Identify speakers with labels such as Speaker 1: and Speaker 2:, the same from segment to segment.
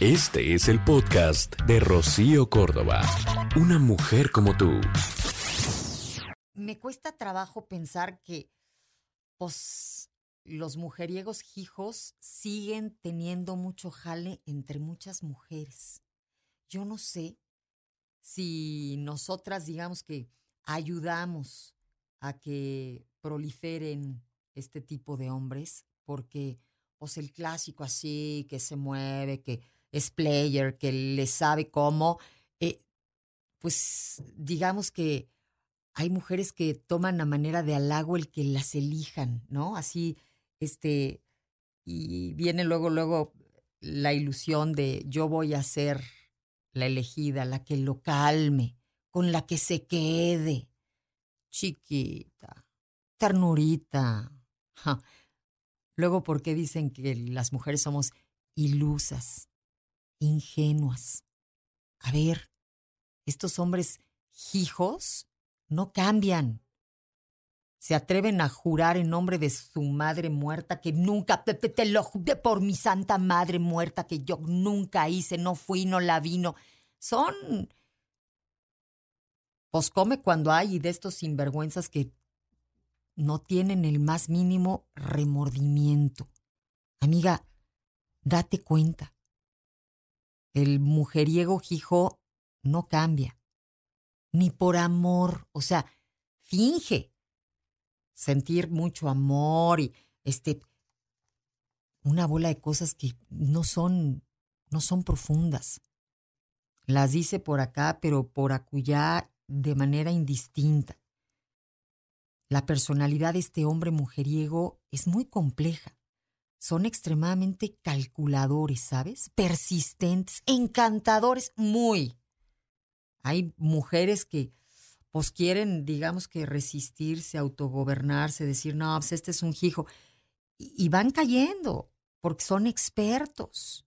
Speaker 1: Este es el podcast de Rocío Córdoba. Una mujer como tú.
Speaker 2: Me cuesta trabajo pensar que pues, los mujeriegos hijos siguen teniendo mucho jale entre muchas mujeres. Yo no sé si nosotras, digamos que ayudamos a que proliferen este tipo de hombres, porque pues el clásico así, que se mueve, que es player, que le sabe cómo, eh, pues digamos que hay mujeres que toman a manera de halago el que las elijan, ¿no? Así, este, y viene luego, luego la ilusión de yo voy a ser la elegida, la que lo calme, con la que se quede. Chiquita, ternurita. Luego, ¿por qué dicen que las mujeres somos ilusas? Ingenuas. A ver, estos hombres hijos no cambian. Se atreven a jurar en nombre de su madre muerta que nunca, te, te, lo juro por mi santa madre muerta que yo nunca hice, no fui, no la vino. Son. Pues come cuando hay de estos sinvergüenzas que no tienen el más mínimo remordimiento. Amiga, date cuenta. El mujeriego Jijo no cambia, ni por amor, o sea, finge sentir mucho amor y este una bola de cosas que no son no son profundas. Las dice por acá, pero por acullá de manera indistinta. La personalidad de este hombre mujeriego es muy compleja son extremadamente calculadores, ¿sabes? Persistentes, encantadores, muy. Hay mujeres que pues quieren, digamos que resistirse, autogobernarse, decir, no, pues este es un hijo. Y, van cayendo, porque son expertos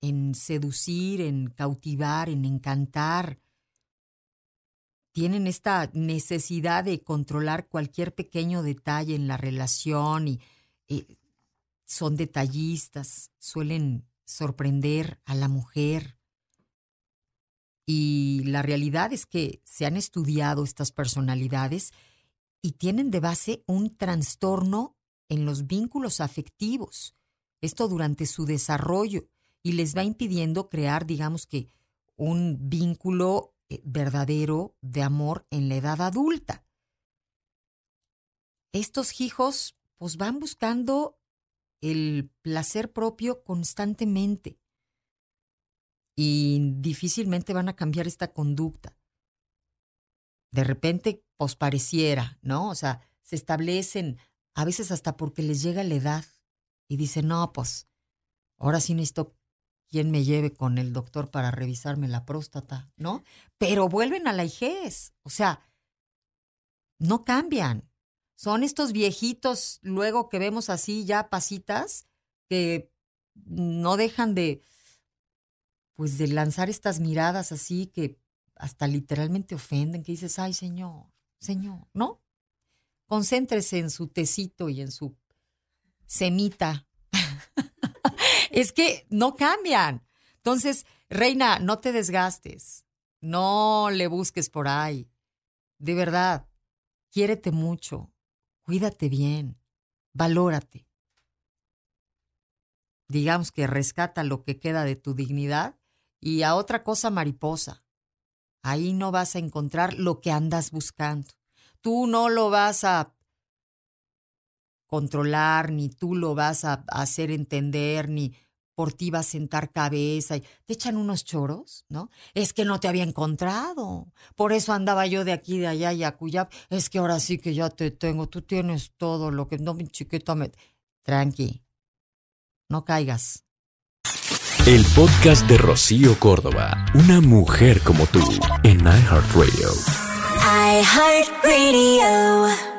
Speaker 2: en seducir, en cautivar, en encantar. Tienen esta necesidad de controlar cualquier pequeño detalle en la relación y eh, son detallistas, suelen sorprender a la mujer. Y la realidad es que se han estudiado estas personalidades y tienen de base un trastorno en los vínculos afectivos. Esto durante su desarrollo y les va impidiendo crear, digamos que, un vínculo eh, verdadero de amor en la edad adulta. Estos hijos pues van buscando el placer propio constantemente y difícilmente van a cambiar esta conducta. De repente, pues pareciera, ¿no? O sea, se establecen, a veces hasta porque les llega la edad y dicen, no, pues, ahora sí necesito quien me lleve con el doctor para revisarme la próstata, ¿no? Pero vuelven a la hijez, o sea, no cambian. Son estos viejitos luego que vemos así ya pasitas que no dejan de pues de lanzar estas miradas así que hasta literalmente ofenden, que dices, "Ay, señor, señor", ¿no? Concéntrese en su tecito y en su semita. es que no cambian. Entonces, reina, no te desgastes. No le busques por ahí. De verdad, quiérete mucho. Cuídate bien, valórate. Digamos que rescata lo que queda de tu dignidad y a otra cosa mariposa. Ahí no vas a encontrar lo que andas buscando. Tú no lo vas a controlar, ni tú lo vas a hacer entender, ni por ti va a sentar cabeza y te echan unos choros, ¿no? Es que no te había encontrado. Por eso andaba yo de aquí, de allá y acullá. Es que ahora sí que ya te tengo. Tú tienes todo lo que no, mi chiquita me. Tranqui. No caigas.
Speaker 1: El podcast de Rocío Córdoba. Una mujer como tú. En iHeartRadio. iHeartRadio.